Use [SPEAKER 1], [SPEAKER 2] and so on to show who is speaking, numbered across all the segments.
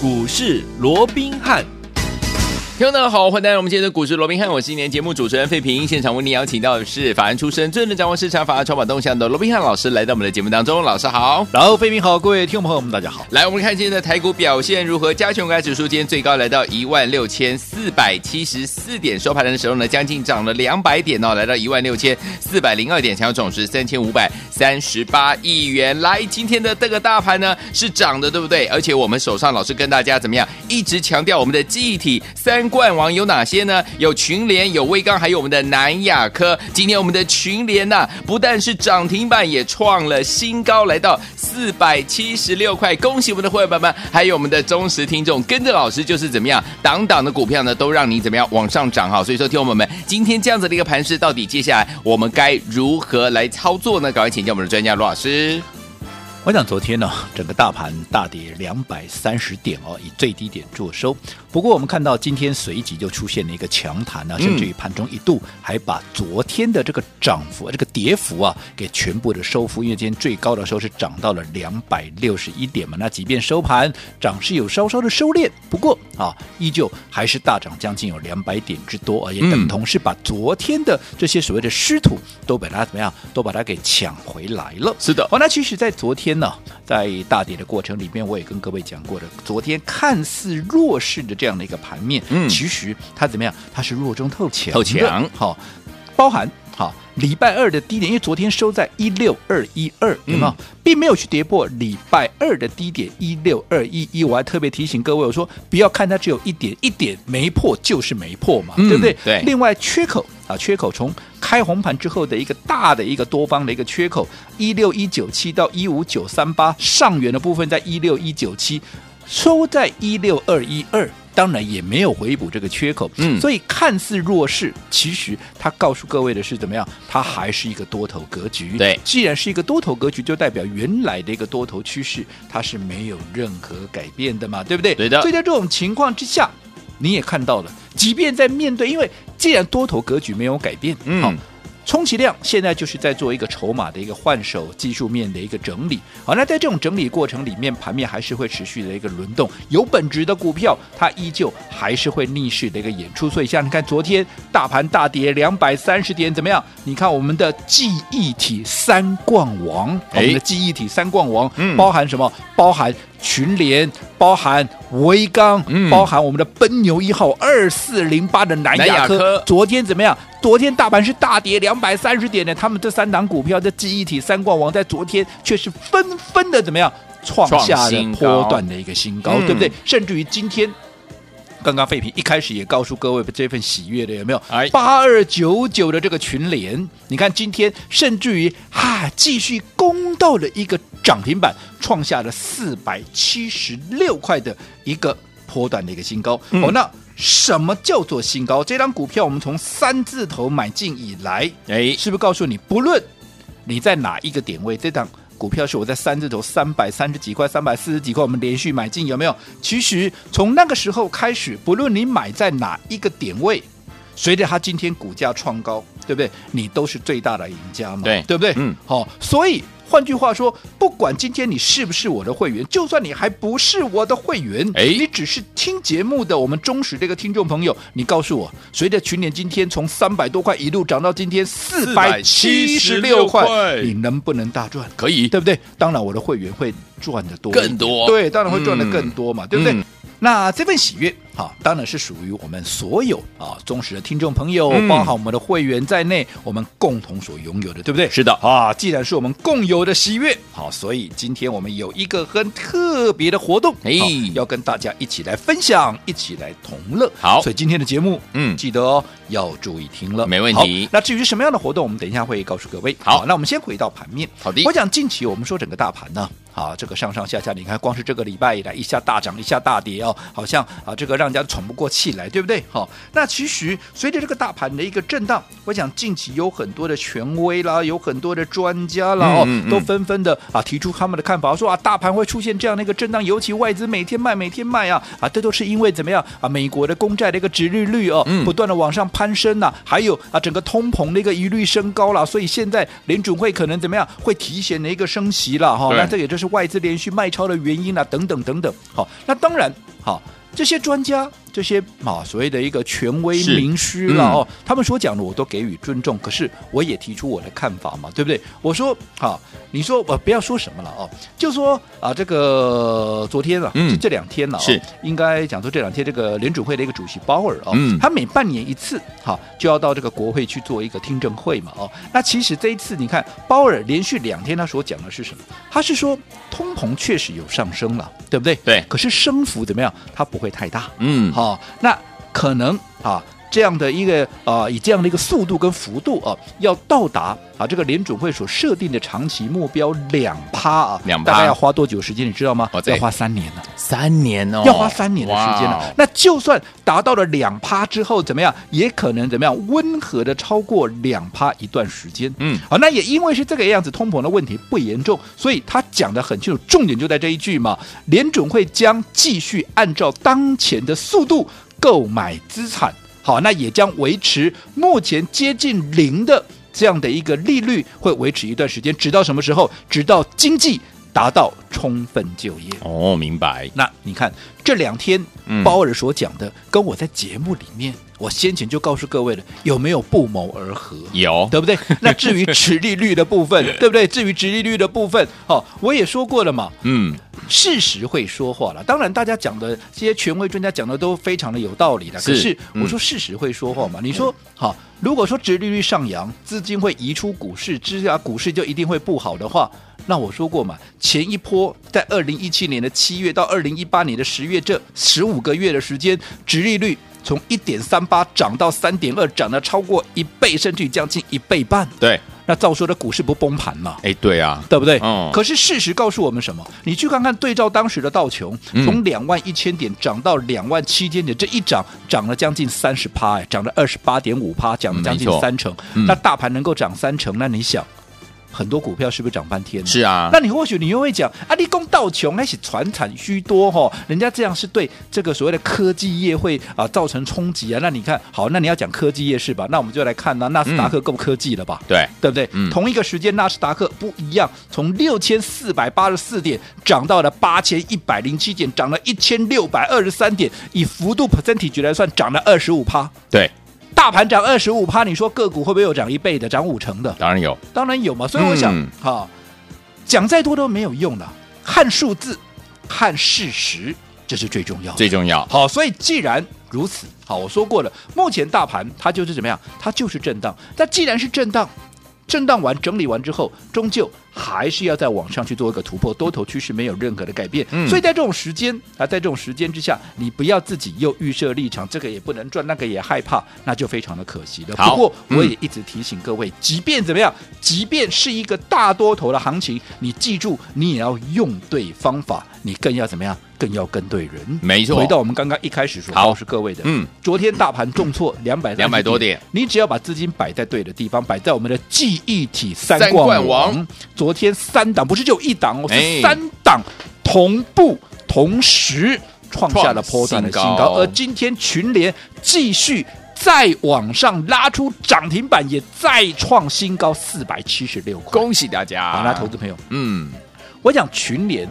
[SPEAKER 1] 股市罗宾汉。
[SPEAKER 2] 听众大家好，欢迎来到我们今天的股市罗宾汉，我是今年节目主持人费平。现场为您邀请到的是法案出身、最能掌握市场法案筹码动向的罗宾汉老师，来到我们的节目当中。老师好，
[SPEAKER 1] 然后费平好，各位听众朋友们大家好。
[SPEAKER 2] 来，我们看今天的台股表现如何？加权股价指数今天最高来到一万六千四百七十四点，收盘的时候呢，将近涨了两百点哦，来到一万六千四百零二点，成交总值三千五百三十八亿元。来，今天的这个大盘呢是涨的，对不对？而且我们手上老师跟大家怎么样，一直强调我们的记忆体三冠王有哪些呢？有群联，有威刚，还有我们的南亚科。今天我们的群联呢、不但是涨停板，也创了新高，来到四百七十六块。恭喜我们的会员们，还有我们的忠实听众，跟着老师就是怎么样，档档的股票呢，都让你怎么样往上涨哈。所以说，听我们，今天这样子的一个盘势，到底接下来我们该如何来操作呢？赶快请教我们的专家罗老师。
[SPEAKER 1] 我想昨天呢，整个大盘大跌两百三十点哦，以最低点作收。不过我们看到今天随即就出现了一个强弹啊，甚至于盘中一度还把昨天的这个涨幅、这个跌幅啊给全部的收复。因为今天最高的时候是涨到了两百六十一点嘛，那即便收盘涨势有稍稍的收敛，不过啊，依旧还是大涨将近有两百点之多，啊也等同是把昨天的这些所谓的失土都把它怎么样，都把它给抢回来了。
[SPEAKER 2] 是的，
[SPEAKER 1] 好，那其实，在昨天呢，在大跌的过程里面，我也跟各位讲过的，昨天看似弱势的这样的一个盘面，嗯，其实它怎么样？它是弱中透强，
[SPEAKER 2] 透强。
[SPEAKER 1] 好，包含好礼拜二的低点，因为昨天收在一六二一二，有没有？并没有去跌破礼拜二的低点一六二一一。我还特别提醒各位，我说不要看它只有一点，一点没破就是没破嘛，对不对？
[SPEAKER 2] 对。
[SPEAKER 1] 另外缺口啊，缺口从开红盘之后的一个大的一个多方的一个缺口一六一九七到一五九三八，上缘的部分在一六一九七，收在一六二一二。当然也没有回补这个缺口，嗯，所以看似弱势，其实它告诉各位的是怎么样？它还是一个多头格局。
[SPEAKER 2] 对，
[SPEAKER 1] 既然是一个多头格局，就代表原来的一个多头趋势它是没有任何改变的嘛，对不对？
[SPEAKER 2] 对的。
[SPEAKER 1] 所以在这种情况之下，你也看到了，即便在面对，因为既然多头格局没有改变，嗯。好充其量现在就是在做一个筹码的一个换手，技术面的一个整理。好，那在这种整理过程里面，盘面还是会持续的一个轮动。有本质的股票，它依旧还是会逆势的一个演出。所以，像你看昨天大盘大跌两百三十点，怎么样？你看我们的记忆体三冠王，我们的记忆体三冠王，包含什么？包含群联，包含威刚，包含我们的奔牛一号二四零八的南亚科。昨天怎么样？昨天大盘是大跌两百三十点的，他们这三档股票的记忆体三冠王在昨天却是纷纷的怎么样创下了波段的一个新高，对不对？甚至于今天，刚刚废品一开始也告诉各位这份喜悦的有没有？八二九九的这个群联，你看今天甚至于哈继续攻到了一个涨停板，创下了四百七十六块的一个波段的一个新高。嗯、哦，那。什么叫做新高？这张股票我们从三字头买进以来，哎，是不是告诉你，不论你在哪一个点位，这张股票是我在三字头三百三十几块、三百四十几块，我们连续买进，有没有？其实从那个时候开始，不论你买在哪一个点位，随着它今天股价创高，对不对？你都是最大的赢家嘛，
[SPEAKER 2] 对，
[SPEAKER 1] 对不对？
[SPEAKER 2] 嗯，
[SPEAKER 1] 好，所以。换句话说，不管今天你是不是我的会员，就算你还不是我的会员，哎，你只是听节目的我们忠实这个听众朋友，你告诉我，随着群联今天从三百多块一路涨到今天四百七十六块，你能不能大赚？
[SPEAKER 2] 可以，
[SPEAKER 1] 对不对？当然，我的会员会赚的多，
[SPEAKER 2] 更多，
[SPEAKER 1] 对，当然会赚的更多嘛，嗯、对不对？嗯。那这份喜悦，好，当然是属于我们所有啊忠实的听众朋友，嗯、包含我们的会员在内，我们共同所拥有的，对不对？
[SPEAKER 2] 是的，
[SPEAKER 1] 啊，既然是我们共有的喜悦，好，所以今天我们有一个很特别的活动，哎，要跟大家一起来分享，一起来同乐。
[SPEAKER 2] 好，
[SPEAKER 1] 所以今天的节目，嗯，记得哦，要注意听了，
[SPEAKER 2] 没问题。
[SPEAKER 1] 那至于什么样的活动，我们等一下会告诉各位。
[SPEAKER 2] 好，
[SPEAKER 1] 好，那我们先回到盘面。
[SPEAKER 2] 好的，
[SPEAKER 1] 我讲近期我们说整个大盘呢。啊，这个上上下下，你看，光是这个礼拜以来，一下大涨，一下大跌哦，好像啊，这个让人家喘不过气来，对不对？好、哦，那其实随着这个大盘的一个震荡，我想近期有很多的权威啦，有很多的专家啦，哦，嗯嗯嗯都纷纷的啊提出他们的看法，说啊，大盘会出现这样的一个震荡，尤其外资每天卖，每天卖啊，啊，这都是因为怎么样啊？美国的公债的一个殖利率哦，不断的往上攀升呐、啊，还有啊，整个通膨的一个疑虑升高了，所以现在联准会可能怎么样，会提前的一个升息了哈、哦，那这也就是外资连续卖超的原因啊，等等等等。好，那当然好。这些专家，这些啊所谓的一个权威名师了哦，他们所讲的我都给予尊重。可是我也提出我的看法嘛，对不对？我说好，你说我不要说什么了哦，就说啊这个昨天啊，嗯，这两天了，是应该讲说这两天这个联准会的一个主席鲍尔哦，他每半年一次哈就要到这个国会去做一个听证会嘛哦。那其实这一次你看鲍尔连续两天他所讲的是什么？他是说通膨确实有上升了，对不对？
[SPEAKER 2] 对。
[SPEAKER 1] 可是升幅怎么样？它不会。太大，
[SPEAKER 2] 嗯，
[SPEAKER 1] 哦，那可能啊。这样的一个啊、呃，以这样的一个速度跟幅度啊，要到达啊这个联准会所设定的长期目标两趴啊，
[SPEAKER 2] 两
[SPEAKER 1] 大概要花多久时间？你知道吗？
[SPEAKER 2] 哦、
[SPEAKER 1] 要花三年呢，
[SPEAKER 2] 三年哦，
[SPEAKER 1] 要花三年的时间呢。那就算达到了两趴之后，怎么样？也可能怎么样？温和的超过两趴一段时间。
[SPEAKER 2] 嗯，
[SPEAKER 1] 好，那也因为是这个样子，通膨的问题不严重，所以他讲的很清楚，重点就在这一句嘛。联准会将继续按照当前的速度购买资产。好，那也将维持目前接近零的这样的一个利率，会维持一段时间，直到什么时候？直到经济达到充分就业。
[SPEAKER 2] 哦，明白。
[SPEAKER 1] 那你看这两天鲍尔所讲的，嗯、跟我在节目里面，我先前就告诉各位了，有没有不谋而合？
[SPEAKER 2] 有，
[SPEAKER 1] 对不对？那至于持利率的部分，对不对？至于持利率的部分，哦，我也说过了嘛。
[SPEAKER 2] 嗯。
[SPEAKER 1] 事实会说话了，当然大家讲的这些权威专家讲的都非常的有道理的。可是我说事实会说话嘛？嗯、你说好，如果说殖利率上扬，资金会移出股市，之下股市就一定会不好的话，那我说过嘛，前一波在二零一七年的七月到二零一八年的十月这十五个月的时间，殖利率从一点三八涨到三点二，涨了超过一倍，甚至于将近一倍半。
[SPEAKER 2] 对。
[SPEAKER 1] 那照说的股市不崩盘嘛？
[SPEAKER 2] 哎，对啊，
[SPEAKER 1] 对不对？
[SPEAKER 2] 嗯。
[SPEAKER 1] 可是事实告诉我们什么？你去看看对照当时的道琼，从两万一千点涨到两万七千点，这一涨涨了将近三十趴，哎，涨了二十八点五趴，涨了将近三成。嗯、那大盘能够涨三成，那你想？很多股票是不是涨半天？
[SPEAKER 2] 是啊，
[SPEAKER 1] 那你或许你又会讲啊，你讲道穷那是传产虚多哈，人家这样是对这个所谓的科技业会啊造成冲击啊。那你看好，那你要讲科技业是吧？那我们就来看那纳斯达克够科技了吧？
[SPEAKER 2] 对，
[SPEAKER 1] 对不对？
[SPEAKER 2] 嗯、
[SPEAKER 1] 同一个时间，纳斯达克不一样，从六千四百八十四点涨到了八千一百零七点，涨了一千六百二十三点，以幅度 percentage 来算，涨了二十五趴。
[SPEAKER 2] 对。
[SPEAKER 1] 大盘涨二十五趴，你说个股会不会有涨一倍的、涨五成的？
[SPEAKER 2] 当然有，
[SPEAKER 1] 当然有嘛。所以我想，哈、嗯，讲再多都没有用了，看数字、看事实，这是最重要的。
[SPEAKER 2] 最重要。
[SPEAKER 1] 好，所以既然如此，好，我说过了，目前大盘它就是怎么样？它就是震荡。那既然是震荡，震荡完、整理完之后，终究。还是要在往上去做一个突破，多头趋势没有任何的改变，
[SPEAKER 2] 嗯、
[SPEAKER 1] 所以在这种时间啊，在这种时间之下，你不要自己又预设立场，这个也不能赚，那个也害怕，那就非常的可惜了。不过我也一直提醒各位，嗯、即便怎么样，即便是一个大多头的行情，你记住，你也要用对方法，你更要怎么样，更要跟对人。
[SPEAKER 2] 没错。
[SPEAKER 1] 回到我们刚刚一开始说告诉各位的，
[SPEAKER 2] 嗯，
[SPEAKER 1] 昨天大盘重挫两百
[SPEAKER 2] 两百多点，
[SPEAKER 1] 你只要把资金摆在对的地方，摆在我们的记忆体三冠王，昨天三档。不是就一档哦，是三档同步同时创下了波段的新高，而今天群联继续再往上拉出涨停板，也再创新高四百七十六块，
[SPEAKER 2] 恭喜大家！
[SPEAKER 1] 好，那投资朋友，
[SPEAKER 2] 嗯，
[SPEAKER 1] 我讲群联。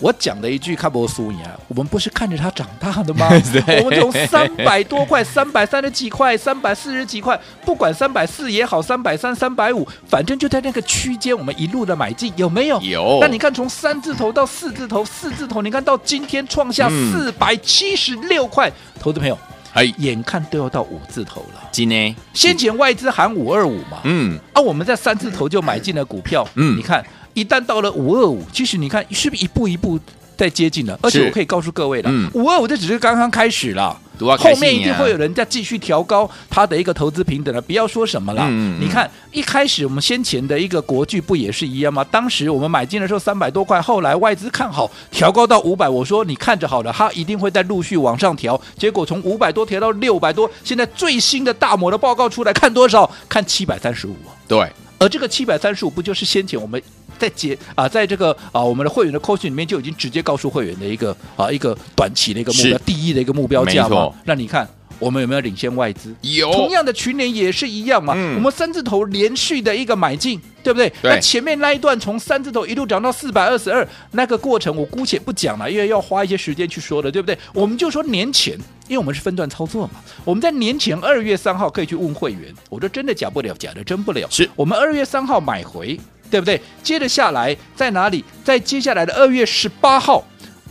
[SPEAKER 1] 我讲的一句看波输赢啊，我们不是看着它长大的吗？我们从三百多块、三百三十几块、三百四十几块，不管三百四也好，三百三、三百五，反正就在那个区间，我们一路的买进，有没有？
[SPEAKER 2] 有。
[SPEAKER 1] 那你看，从三字头到四字头，四字头，你看到今天创下四百七十六块，嗯、投资朋友，
[SPEAKER 2] 哎，
[SPEAKER 1] 眼看都要到五字头了。
[SPEAKER 2] 今天
[SPEAKER 1] 先前外资喊五二五嘛，
[SPEAKER 2] 嗯，
[SPEAKER 1] 啊，我们在三字头就买进了股票，
[SPEAKER 2] 嗯，
[SPEAKER 1] 你看。一旦到了五二五，其实你看是不是一步一步在接近了？而且我可以告诉各位了，五二五这只是刚刚开始了，后面一定会有人在继续调高它的一个投资平等了。不要说什么了，
[SPEAKER 2] 嗯、
[SPEAKER 1] 你看一开始我们先前的一个国剧不也是一样吗？当时我们买进的时候三百多块，后来外资看好调高到五百，我说你看着好了，它一定会再陆续往上调。结果从五百多调到六百多，现在最新的大摩的报告出来看多少？看七百三十五。
[SPEAKER 2] 对，
[SPEAKER 1] 而这个七百三十五不就是先前我们？在解啊，在这个啊，我们的会员的扣讯里面就已经直接告诉会员的一个啊，一个短期的一个目标，第一的一个目标价嘛。那你看我们有没有领先外资？
[SPEAKER 2] 有。
[SPEAKER 1] 同样的群联也是一样嘛。
[SPEAKER 2] 嗯、
[SPEAKER 1] 我们三字头连续的一个买进，对不对？
[SPEAKER 2] 对。
[SPEAKER 1] 那前面那一段从三字头一路涨到四百二十二，那个过程我姑且不讲了，因为要花一些时间去说的，对不对？我们就说年前，因为我们是分段操作嘛，我们在年前二月三号可以去问会员，我说真的假不了，假的真不了。
[SPEAKER 2] 是我
[SPEAKER 1] 们二月三号买回，对不对？接着下来在哪里？在接下来的二月十八号。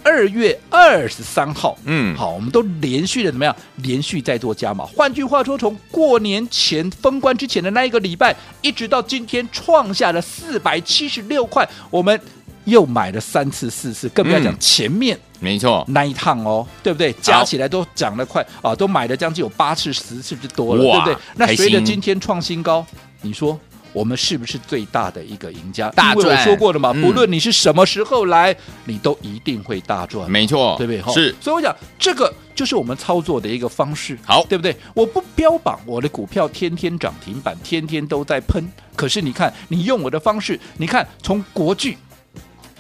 [SPEAKER 1] 二月二十三号，嗯，好，我们都连续的怎么样？连续在做加码。换句话说，从过年前封关之前的那一个礼拜，一直到今天创下了四百七十六块，我们又买了三次、四次，更不要讲前面，
[SPEAKER 2] 没错，
[SPEAKER 1] 那一趟哦，对不对？加起来都涨了快啊，都买了将近有八次、十次之多了，对不对？那随着今天创新高，你说？我们是不是最大的一个赢家？
[SPEAKER 2] 大
[SPEAKER 1] 赚，说过了嘛，
[SPEAKER 2] 嗯、
[SPEAKER 1] 不论你是什么时候来，你都一定会大赚。
[SPEAKER 2] 没错，
[SPEAKER 1] 对不对？
[SPEAKER 2] 是，
[SPEAKER 1] 所以我讲这个就是我们操作的一个方式，
[SPEAKER 2] 好，
[SPEAKER 1] 对不对？我不标榜我的股票天天涨停板，天天都在喷，可是你看，你用我的方式，你看从国巨。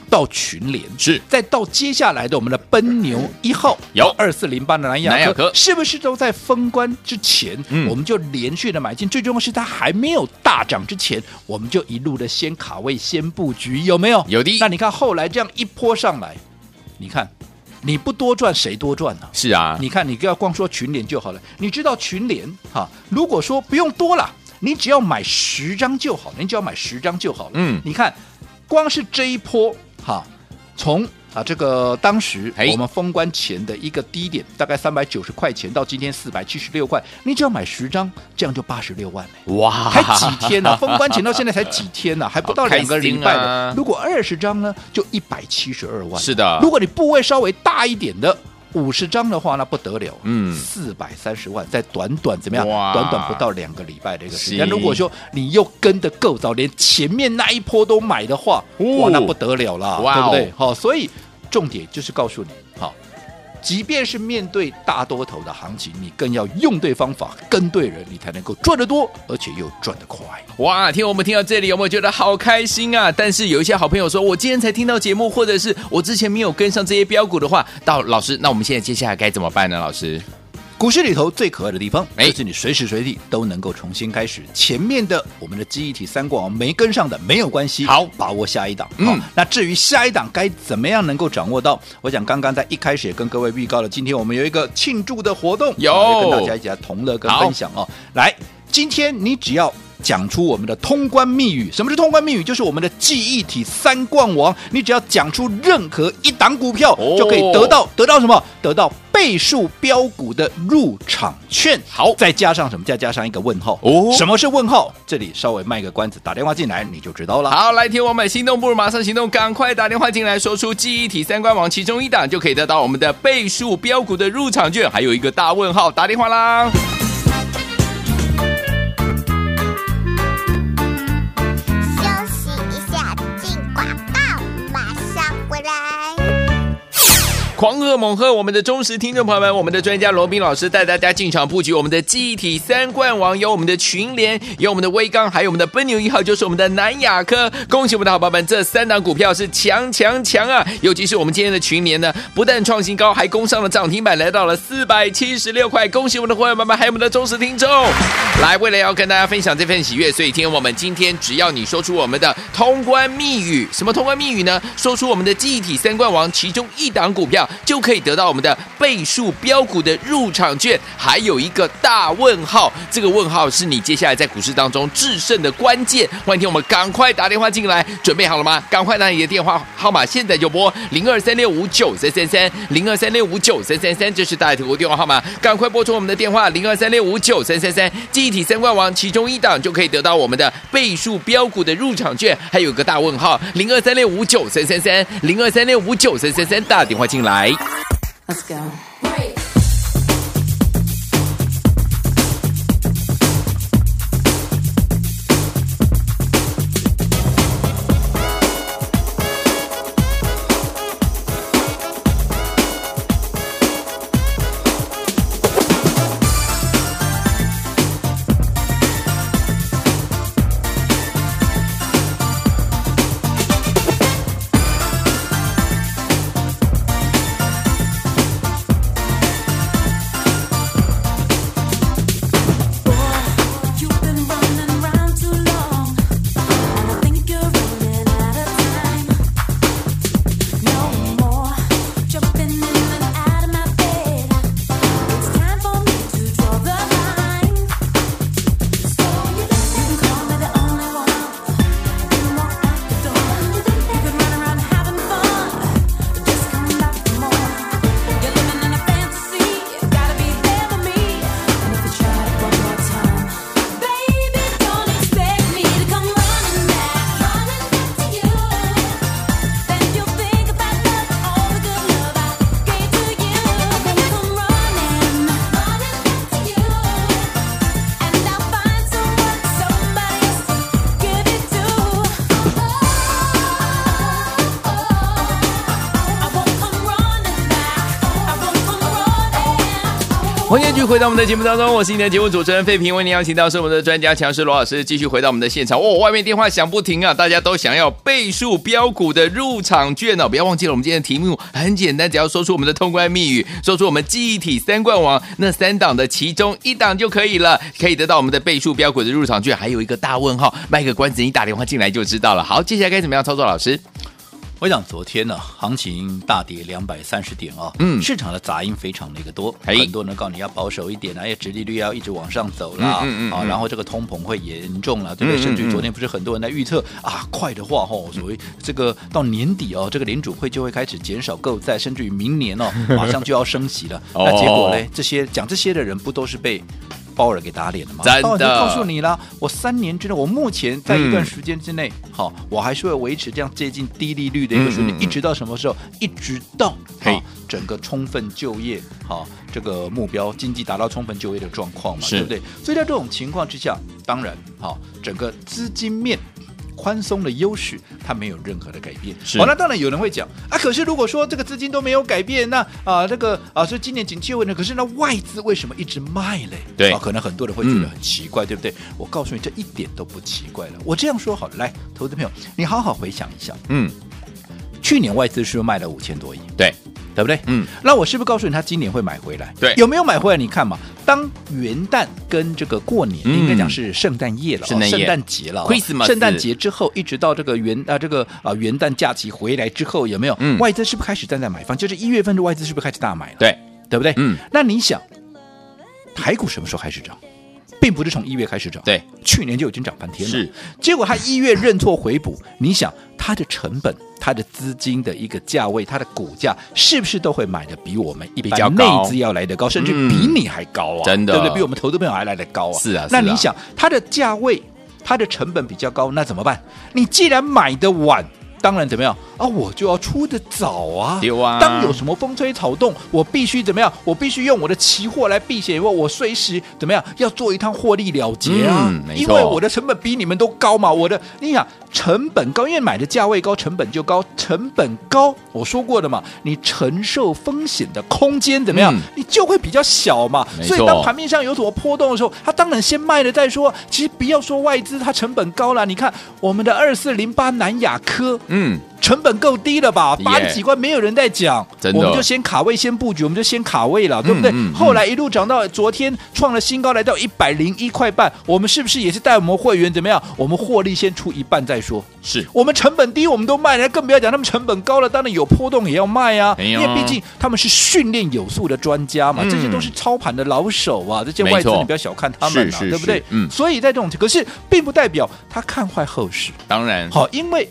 [SPEAKER 1] 到群联
[SPEAKER 2] 是，
[SPEAKER 1] 再到接下来的我们的奔牛一号
[SPEAKER 2] 有
[SPEAKER 1] 二四零八的南亚科，
[SPEAKER 2] 南亚科
[SPEAKER 1] 是不是都在封关之前，嗯、我们就连续的买进？最重要是它还没有大涨之前，我们就一路的先卡位、先布局，有没有？
[SPEAKER 2] 有的。
[SPEAKER 1] 那你看后来这样一波上来，你看你不多赚谁多赚呢、啊？
[SPEAKER 2] 是啊，
[SPEAKER 1] 你看你不要光说群联就好了，你知道群联哈？如果说不用多了，你只要买十张就好，你只要买十张就好了。嗯，你看光是这一波。好，从啊这个当时我们封关前的一个低点，大概三百九十块钱，到今天四百七十六块，你只要买十张，这样就八十六万嘞！哇，还几天呢、啊？封关前到现在才几天呢、啊？还不到两个礼拜呢。啊、如果二十张呢，就一百七十二万。
[SPEAKER 2] 是的，
[SPEAKER 1] 如果你部位稍微大一点的。五十张的话，那不得了，嗯，四百三十万，在短短怎么样？短短不到两个礼拜的一个时间。如果说你又跟得够早，连前面那一波都买的话，哦、哇，那不得了了，对不对？好，所以重点就是告诉你，好。即便是面对大多头的行情，你更要用对方法，跟对人，你才能够赚得多，而且又赚得快。
[SPEAKER 2] 哇！听我们听到这里，有没有觉得好开心啊？但是有一些好朋友说，我今天才听到节目，或者是我之前没有跟上这些标股的话，到老师，那我们现在接下来该怎么办呢？老师？
[SPEAKER 1] 股市里头最可爱的地方，就是你随时随地都能够重新开始。前面的我们的记忆体三冠王没跟上的没有关系，
[SPEAKER 2] 好
[SPEAKER 1] 把握下一档。嗯，那至于下一档该怎么样能够掌握到？我想刚刚在一开始也跟各位预告了，今天我们有一个庆祝的活动，
[SPEAKER 2] 有
[SPEAKER 1] 跟大家一起来同乐跟分享哦。来，今天你只要。讲出我们的通关密语，什么是通关密语？就是我们的记忆体三冠王。你只要讲出任何一档股票，哦、就可以得到得到什么？得到倍数标股的入场券。好，再加上什么？再加上一个问号。哦，什么是问号？这里稍微卖个关子，打电话进来你就知道了。
[SPEAKER 2] 好，来听我们心动不如马上行动，赶快打电话进来，说出记忆体三官网其中一档，就可以得到我们的倍数标股的入场券，还有一个大问号。打电话啦！狂贺猛贺！我们的忠实听众朋友们，我们的专家罗宾老师带大家进场布局我们的记忆体三冠王，有我们的群联，有我们的威刚，还有我们的奔牛一号，就是我们的南亚科。恭喜我们的好朋友们，这三档股票是强强强啊！尤其是我们今天的。群联呢，不但创新高，还攻上了涨停板，来到了四百七十六块。恭喜我们的伙伴们，还有我们的忠实听众。来，为了要跟大家分享这份喜悦，所以听我们今天只要你说出我们的通关密语，什么通关密语呢？说出我们的记忆体三冠王其中一档股票。就可以得到我们的倍数标股的入场券，还有一个大问号。这个问号是你接下来在股市当中制胜的关键。欢迎听我们赶快打电话进来，准备好了吗？赶快拿你的电话号码，现在就拨零二三六五九三三三零二三六五九三三三，这是大头的电话号码，赶快拨出我们的电话零二三六五九三三三。记忆体三冠王其中一档就可以得到我们的倍数标股的入场券，还有个大问号零二三六五九三三三零二三六五九三三三，打电话进来。Bye. Let's go. Break. 继续回到我们的节目当中，我是你的节目主持人费平，为您邀请到是我们的专家强势罗老师，继续回到我们的现场。哦，外面电话响不停啊，大家都想要倍数标股的入场券哦，不要忘记了，我们今天的题目很简单，只要说出我们的通关密语，说出我们记忆体三冠王那三档的其中一档就可以了，可以得到我们的倍数标股的入场券，还有一个大问号，卖个关子，你打电话进来就知道了。好，接下来该怎么样操作，老师？
[SPEAKER 1] 我想昨天呢，行情大跌两百三十点啊，
[SPEAKER 2] 嗯，
[SPEAKER 1] 市场的杂音非常的一个多，很多人告诉你要保守一点啊，哎，殖利率要一直往上走啦，
[SPEAKER 2] 嗯嗯嗯
[SPEAKER 1] 啊，然后这个通膨会严重了，对不
[SPEAKER 2] 对？
[SPEAKER 1] 甚至于昨天不是很多人在预测啊，快的话吼，所谓这个到年底哦，这个联准会就会开始减少购债，甚至于明年哦，马上就要升息了。
[SPEAKER 2] 哦
[SPEAKER 1] 那结果呢？这些讲这些的人不都是被？鲍尔给打脸了吗？
[SPEAKER 2] 真的
[SPEAKER 1] 鲍尔就告诉你了，我三年之内，我目前在一段时间之内，好、我还是会维持这样接近低利率的一个水平，
[SPEAKER 2] 嗯嗯嗯
[SPEAKER 1] 一直到什么时候？一直到
[SPEAKER 2] 嘿
[SPEAKER 1] 好整个充分就业，好这个目标，经济达到充分就业的状况嘛，对不对？所以在这种情况之下，当然好，整个资金面。宽松的优势，它没有任何的改变。
[SPEAKER 2] 是
[SPEAKER 1] 好，那当然有人会讲啊，可是如果说这个资金都没有改变，那啊这个啊，所以今年景气问题，可是那外资为什么一直卖嘞？
[SPEAKER 2] 对
[SPEAKER 1] 啊，可能很多人会觉得很奇怪，嗯、对不对？我告诉你，这一点都不奇怪了。我这样说好了，来，投资朋友，你好好回想一下，
[SPEAKER 2] 嗯，
[SPEAKER 1] 去年外资是不是卖了五千多亿？
[SPEAKER 2] 对。
[SPEAKER 1] 对不对？
[SPEAKER 2] 嗯，
[SPEAKER 1] 那我是不是告诉你，他今年会买回来？
[SPEAKER 2] 对，
[SPEAKER 1] 有没有买回来？你看嘛，当元旦跟这个过年，嗯、应该讲是圣诞夜了，
[SPEAKER 2] 圣诞
[SPEAKER 1] 圣诞节了，
[SPEAKER 2] 圣
[SPEAKER 1] 圣诞节之后，一直到这个元啊这个啊元旦假期回来之后，有没有？
[SPEAKER 2] 嗯，
[SPEAKER 1] 外资是不是开始站在买方？就是一月份的外资是不是开始大买了？
[SPEAKER 2] 对，
[SPEAKER 1] 对不对？
[SPEAKER 2] 嗯，
[SPEAKER 1] 那你想，台股什么时候开始涨？并不是从一月开始涨，
[SPEAKER 2] 对，
[SPEAKER 1] 去年就已经涨翻天了。
[SPEAKER 2] 是，
[SPEAKER 1] 结果他一月认错回补，你想它的成本、它的资金的一个价位、它的股价，是不是都会买的比我们一般内资要来的高，甚至比你还高啊？
[SPEAKER 2] 真的，
[SPEAKER 1] 对不对？比我们投资朋友还来的高啊？
[SPEAKER 2] 是啊。
[SPEAKER 1] 那你想，它的价位、它的成本比较高，那怎么办？你既然买的晚。当然怎么样啊？我就要出的早啊！
[SPEAKER 2] 有啊。
[SPEAKER 1] 当有什么风吹草动，我必须怎么样？我必须用我的期货来避险，因为我随时怎么样要做一趟获利了结啊！
[SPEAKER 2] 嗯、
[SPEAKER 1] 因为我的成本比你们都高嘛。我的你想成本高，因为买的价位高，成本就高。成本高，我说过的嘛，你承受风险的空间怎么样？嗯、你就会比较小嘛。所以当盘面上有什么波动的时候，他当然先卖了再说。其实不要说外资，它成本高了。你看我们的二四零八南亚科。
[SPEAKER 2] 嗯，
[SPEAKER 1] 成本够低了吧？八十几块没有人在讲，我们就先卡位，先布局，我们就先卡位了，对不对？
[SPEAKER 2] 嗯嗯嗯、
[SPEAKER 1] 后来一路涨到昨天创了新高，来到一百零一块半，我们是不是也是带我们会员怎么样？我们获利先出一半再说。
[SPEAKER 2] 是。
[SPEAKER 1] 我们成本低，我们都卖了，更不要讲他们成本高了，当然有波动也要卖啊，
[SPEAKER 2] 哎、
[SPEAKER 1] 因为毕竟他们是训练有素的专家嘛，
[SPEAKER 2] 嗯、
[SPEAKER 1] 这些都是操盘的老手啊，这些外资你不要小看他们啊，对不对？
[SPEAKER 2] 嗯，
[SPEAKER 1] 所以在这种，可是并不代表他看坏后市，
[SPEAKER 2] 当然。
[SPEAKER 1] 好，因为。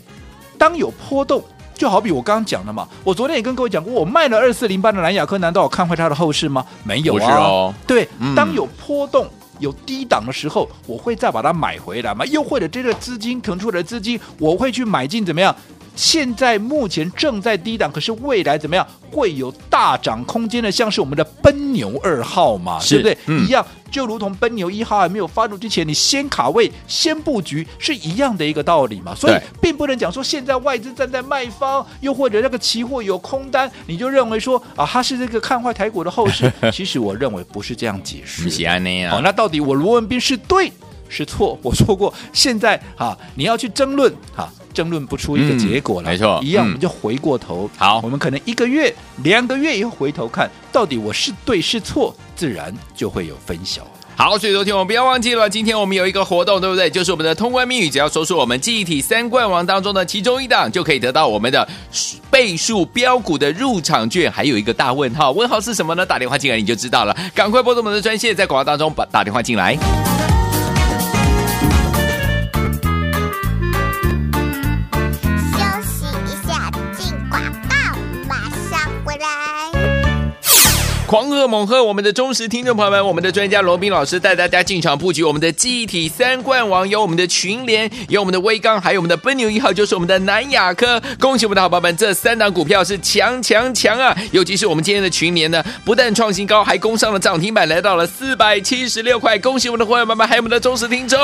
[SPEAKER 1] 当有波动，就好比我刚刚讲的嘛，我昨天也跟各位讲过，我卖了二四零八的蓝雅科，难道我看坏它的后市吗？没有啊，
[SPEAKER 2] 哦、
[SPEAKER 1] 对，
[SPEAKER 2] 嗯、
[SPEAKER 1] 当有波动、有低档的时候，我会再把它买回来吗，又或者这个资金腾出来的资金，我会去买进怎么样？现在目前正在低档，可是未来怎么样会有大涨空间的？像是我们的奔牛二号嘛，
[SPEAKER 2] 是
[SPEAKER 1] 对不对？
[SPEAKER 2] 嗯、
[SPEAKER 1] 一样，就如同奔牛一号还没有发动之前，你先卡位、先布局，是一样的一个道理嘛。所以并不能讲说现在外资站在卖方，又或者那个期货有空单，你就认为说啊，他是这个看坏台股的后市。其实我认为不是这样解释。
[SPEAKER 2] 是安那样。
[SPEAKER 1] 好，那到底我罗文斌是对是错？我说过，现在哈，你要去争论哈。争论不出一个结果来、
[SPEAKER 2] 嗯，没错，
[SPEAKER 1] 一样我们就回过头。
[SPEAKER 2] 好、
[SPEAKER 1] 嗯，我们可能一个月、两个月以后回头看，到底我是对是错，自然就会有分晓。
[SPEAKER 2] 好，所以昨天我们不要忘记了，今天我们有一个活动，对不对？就是我们的通关密语，只要说出我们记忆体三冠王当中的其中一档，就可以得到我们的倍数标股的入场券。还有一个大问号，问号是什么呢？打电话进来你就知道了。赶快拨通我们的专线，在广告当中把打电话进来。狂贺猛贺！我们的忠实听众朋友们，我们的专家罗宾老师带大家进场布局我们的记忆体三冠王，有我们的群联，有我们的威刚，还有我们的奔牛一号，就是我们的南亚科。恭喜我们的好朋友们，这三档股票是强强强啊！尤其是我们今天的群联呢，不但创新高，还攻上了涨停板，来到了四百七十六块。恭喜我们的伙伴们，还有我们的忠实听众。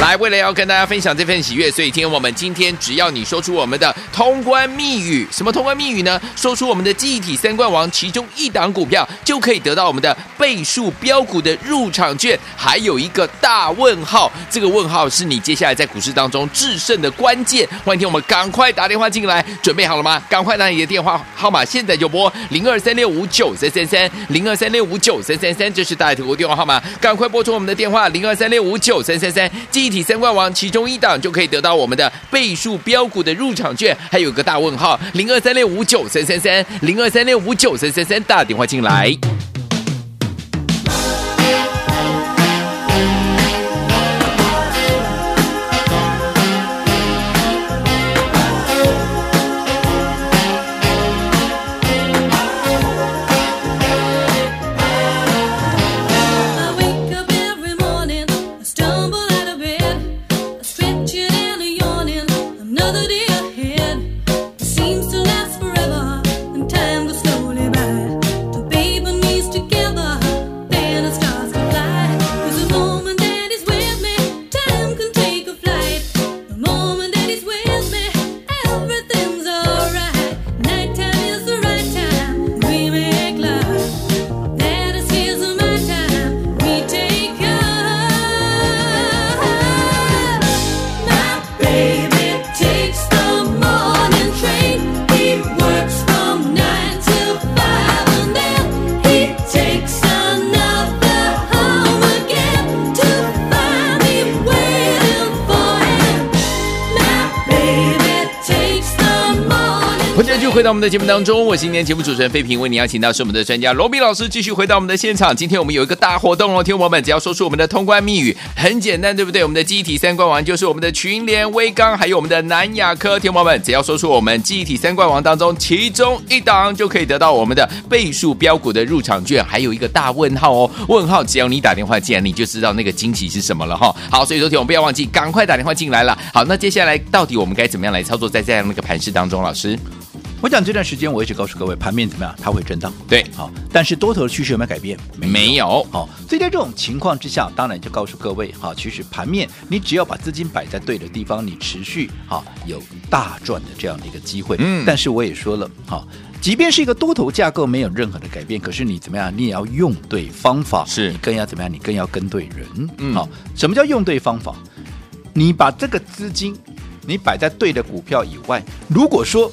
[SPEAKER 2] 来，为了要跟大家分享这份喜悦，所以听我们今天只要你说出我们的通关密语，什么通关密语呢？说出我们的记忆体三冠王其中一档股票。就，就可以得到我们的倍数标股的入场券，还有一个大问号。这个问号是你接下来在股市当中制胜的关键。欢迎听我们赶快打电话进来，准备好了吗？赶快拿你的电话号码，现在就拨零二三六五九三三三零二三六五九三三三，这是大铁锅电话号码，赶快拨出我们的电话零二三六五九三三三，记忆体三冠王其中一档就可以得到我们的倍数标股的入场券，还有个大问号零二三六五九三三三零二三六五九三三三，打电话进来。到我们的节目当中，我是今天节目主持人费平，为你邀请到是我们的专家罗比老师，继续回到我们的现场。今天我们有一个大活动哦，听众朋友们只要说出我们的通关密语，很简单，对不对？我们的记忆体三冠王就是我们的群联、威刚，还有我们的南亚科。听众朋友们只要说出我们记忆体三冠王当中其中一档，就可以得到我们的倍数标股的入场券，还有一个大问号哦。问号，只要你打电话进来，你就知道那个惊喜是什么了哈。好，所以说听我们不要忘记，赶快打电话进来了。好，那接下来到底我们该怎么样来操作在这样的一个盘势当中，老师？
[SPEAKER 1] 我讲这段时间，我一直告诉各位，盘面怎么样？它会震荡，
[SPEAKER 2] 对，
[SPEAKER 1] 好。但是多头的趋势有没有改变？
[SPEAKER 2] 没有，
[SPEAKER 1] 好。所以在这种情况之下，当然就告诉各位，哈，其实盘面你只要把资金摆在对的地方，你持续哈有大赚的这样的一个机会。嗯。但是我也说了，哈，即便是一个多头架构没有任何的改变，可是你怎么样？你也要用对方法，
[SPEAKER 2] 是
[SPEAKER 1] 你更要怎么样？你更要跟对人。嗯。好，什么叫用对方法？你把这个资金你摆在对的股票以外，如果说。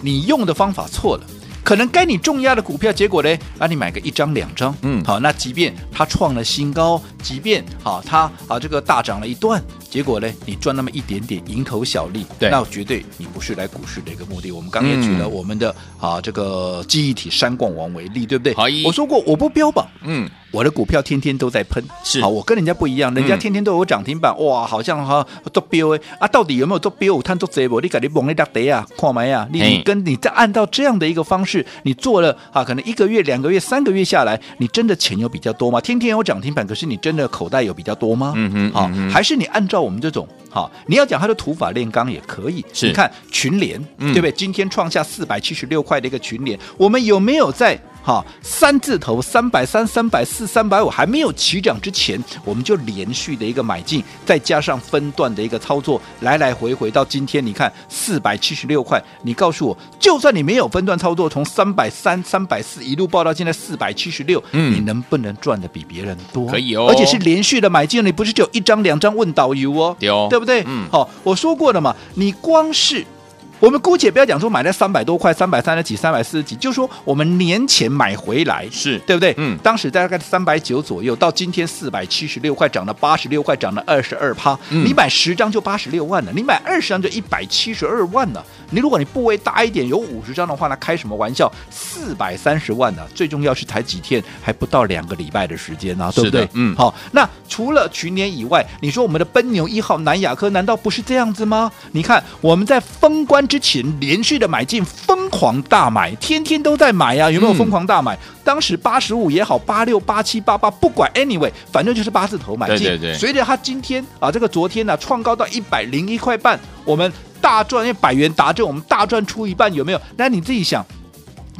[SPEAKER 1] 你用的方法错了，可能该你重压的股票，结果呢，啊，你买个一张两张，嗯，好，那即便它创了新高，即便好它啊这个大涨了一段。结果呢，你赚那么一点点蝇头小利，对，那绝对你不是来股市的一个目的。我们刚刚也举了我们的、嗯、啊这个记忆体三冠王为例，对不对？我说过我不标榜，嗯，我的股票天天都在喷，是好，我跟人家不一样，人家天天都有涨停板，嗯、哇，好像哈都标哎啊，到底有没有都标？看都贼不？你赶紧猛一打得啊，看没啊？你你跟你再按照这样的一个方式，你做了啊，可能一个月、两个月、三个月下来，你真的钱有比较多吗？天天有涨停板，可是你真的口袋有比较多吗？嗯哼，好，还是你按照我们这种好，你要讲它的土法炼钢也可以。是，你看群联，对不对？今天创下四百七十六块的一个群联，我们有没有在？好，三字头三百三、三百四、三百五还没有起涨之前，我们就连续的一个买进，再加上分段的一个操作，来来回回到今天，你看四百七十六块。你告诉我，就算你没有分段操作，从三百三、三百四一路报到现在四百七十六，嗯，你能不能赚的比别人多？
[SPEAKER 2] 可以哦，
[SPEAKER 1] 而且是连续的买进，你不是只有一张两张问导游哦，
[SPEAKER 2] 对哦，
[SPEAKER 1] 对不对？嗯，好，我说过了嘛，你光是。我们姑且不要讲说买了三百多块，三百三十几，三百四十几，就说我们年前买回来是对不对？嗯，当时大概三百九左右，到今天四百七十六块，涨了八十六块，涨了二十二趴。你买十张就八十六万了，你买二十张就一百七十二万了。你如果你部位大一点，有五十张的话，那开什么玩笑？四百三十万呢？最重要是才几天，还不到两个礼拜的时间呢，对不对？嗯，好。那除了群年以外，你说我们的奔牛一号南亚科难道不是这样子吗？你看我们在封关之前连续的买进，疯狂大买，天天都在买呀、啊，有没有疯狂大买？嗯、当时八十五也好，八六八七八八，不管 anyway，反正就是八字头买进。对对对。随着它今天啊，这个昨天呢、啊，创高到一百零一块半，我们。大赚，因为百元达阵，我们大赚出一半，有没有？那你自己想，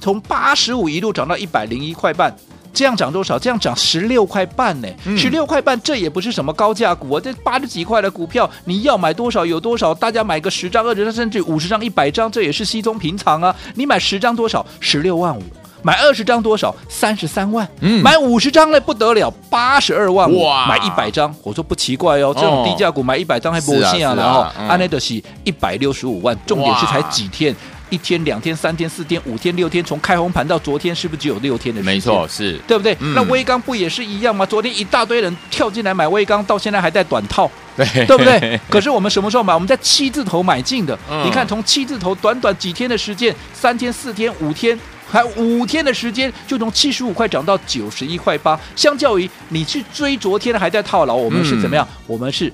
[SPEAKER 1] 从八十五一路涨到一百零一块半，这样涨多少？这样涨十六块半呢？十六块半，这也不是什么高价股啊，这八十几块的股票，你要买多少有多少，大家买个十张、二十张，甚至五十张、一百张，这也是稀松平常啊。你买十张多少？十六万五。买二十张多少？三十三万。
[SPEAKER 2] 嗯
[SPEAKER 1] 买五十张呢不得了，八十二万五。
[SPEAKER 2] 哇
[SPEAKER 1] 买一百张，我说不奇怪哦，这种低价股买一百张还不信啊，然后
[SPEAKER 2] 嗯
[SPEAKER 1] 安内德西一百六十五万，重点是才几天。一天、两天、三天、四天、五天、六天，从开红盘到昨天，是不是只有六天的时间？
[SPEAKER 2] 没错，是
[SPEAKER 1] 对不对？
[SPEAKER 2] 嗯
[SPEAKER 1] 那威刚不也是一样吗？昨天一大堆人跳进来买威刚，到现在还在短套，
[SPEAKER 2] 对
[SPEAKER 1] 对不对？可是我们什么时候买？我们在七字头买进的。
[SPEAKER 2] 嗯
[SPEAKER 1] 你看，从七字头短短几天的时间，三天、四天、五天，还五天的时间，就从七十五块涨到九十一块八。相较于你去追昨天还在套牢，我们是怎么样？
[SPEAKER 2] 嗯
[SPEAKER 1] 我们是。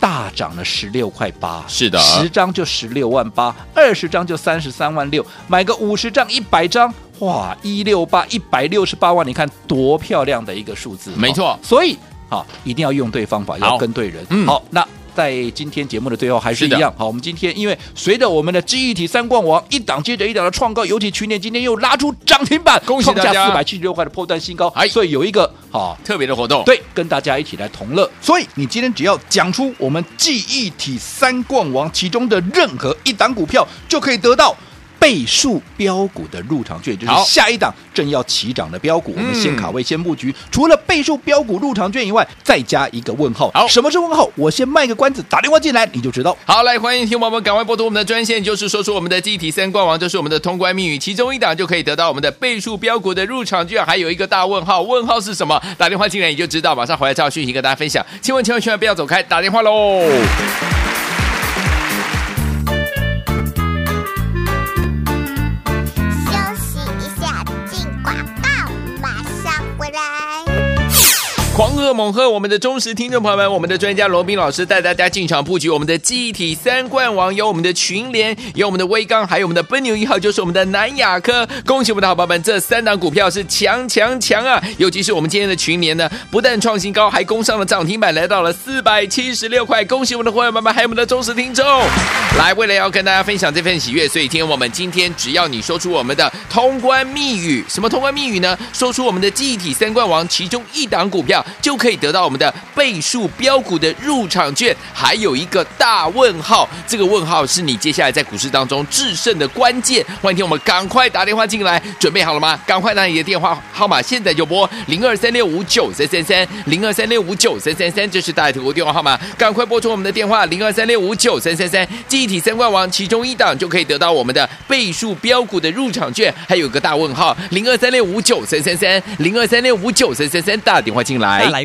[SPEAKER 1] 大涨了十六块八，
[SPEAKER 2] 是的
[SPEAKER 1] 十张就十六万八，二十张就三十三万六，买个五十张、一百张，哇，一六八一百六十八万，你看多漂亮的一个数字，
[SPEAKER 2] 没错
[SPEAKER 1] 哦所以好，一定要用对方法，要跟对人。
[SPEAKER 2] 嗯
[SPEAKER 1] 好，那。在今天节目的最后还是一样，好，我们今天因为随着我们的记忆体三冠王一档接着一档的创高，尤其去年今天又拉出涨停板，
[SPEAKER 2] 恭喜大家
[SPEAKER 1] 创下四百七十六块的破断新高
[SPEAKER 2] 哎，
[SPEAKER 1] 所以有一个好
[SPEAKER 2] 特别的活动，
[SPEAKER 1] 对，跟大家一起来同乐。所以你今天只要讲出我们记忆体三冠王其中的任何一档股票，就可以得到。倍数标股的入场券，就是下一档正要起涨的标股，我们先
[SPEAKER 2] 嗯
[SPEAKER 1] 卡位先布局。除了倍数标股入场券以外，再加一个问号。
[SPEAKER 2] 好
[SPEAKER 1] 什么是问号？我先卖个关子，打电话进来你就知道。
[SPEAKER 2] 好，来欢迎听众朋友们赶快拨通我们的专线，就是说出我们的记忆体三冠王，就是我们的通关密语，其中一档就可以得到我们的倍数标股的入场券，还有一个大问号，问号是什么？打电话进来你就知道，马上回来照讯息跟大家分享。千万千万千万不要走开，打
[SPEAKER 3] 电
[SPEAKER 2] 话喽！猛贺！我们的忠实听众朋友们，我们的专家罗宾老师带大家进场布局我们的记忆体三冠王，有我们的群联，有我们的威刚，还有我们的奔牛一号，就是我们的南亚科。恭喜我们的好朋友们，这三档股票是强强强啊！尤其是我们今天的群联呢，不但创新高，还攻上了涨停板，来到了四百七十六块。恭喜我们的伙伴们，还有我们的忠实听众。来，为了要跟大家分享这份喜悦，所以听我们今天只要你说出我们的通关密语，什么通关密语呢？说出我们的记忆体三冠王其中一档股票。就可以得到我们的倍数标股的入场券，还有一个大问号。这个问号是你接下来在股市当中制胜的关键。欢迎听我们赶快打电话进来，准备好了吗？赶快拿你的电话号码，现在就拨零二三六五九三三三零二三六五九三三三，这是大爱投顾电话号码，赶快拨出我们的电话零二三六五九三三三。记忆体三冠王其中一档就可以得到我们的倍数标股的入场券，还有个大问号零二三六五九三三三零二三六五九三三三，打电话进来。
[SPEAKER 4] 大来